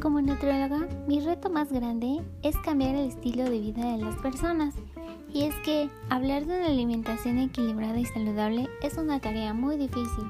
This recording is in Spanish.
Como nutrióloga, mi reto más grande es cambiar el estilo de vida de las personas. Y es que hablar de una alimentación equilibrada y saludable es una tarea muy difícil.